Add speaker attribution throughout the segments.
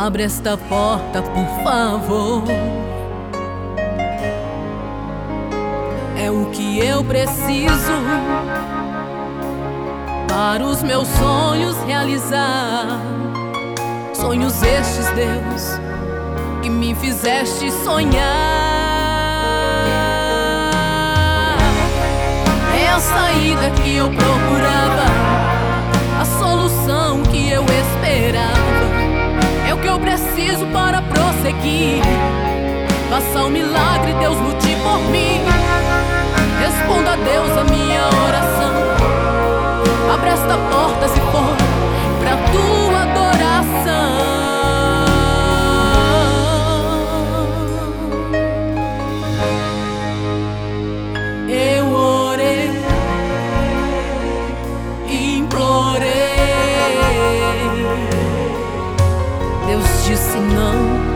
Speaker 1: Abre esta porta, por favor. É o que eu preciso para os meus sonhos realizar. Sonhos estes, Deus, que me fizeste sonhar. É a saída que eu procurava, prosseguir. Faça um milagre, Deus lute por mim. Responda a Deus a minha oração. Abre esta porta se for pra tua adoração. Eu orei, implorei. Deus disse não.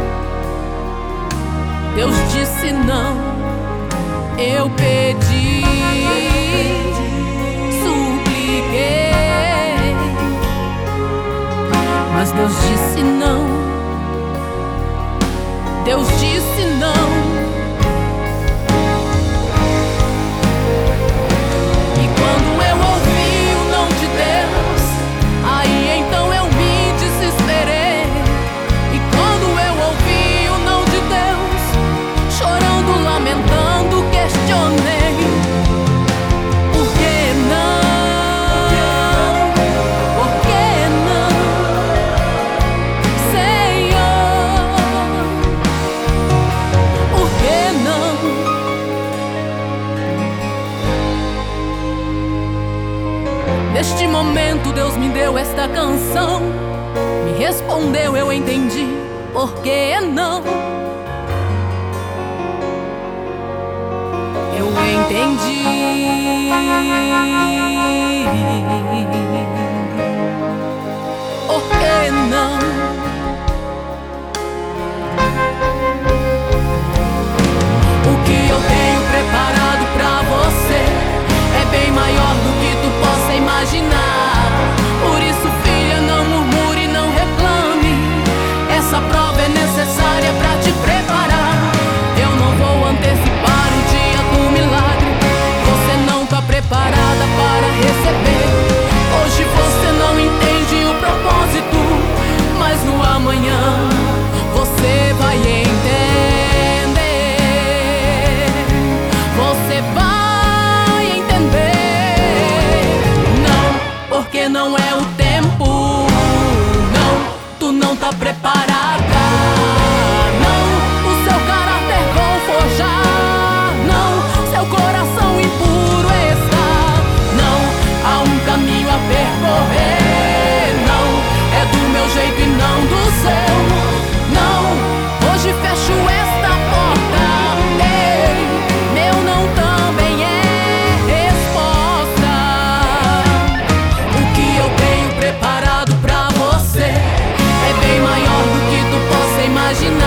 Speaker 1: Deus disse não. Eu pedi, supliquei, mas Deus disse não. Deus disse não. Momento Deus me deu esta canção, me respondeu, eu entendi. Por que não? Eu entendi. está preparado. imagina.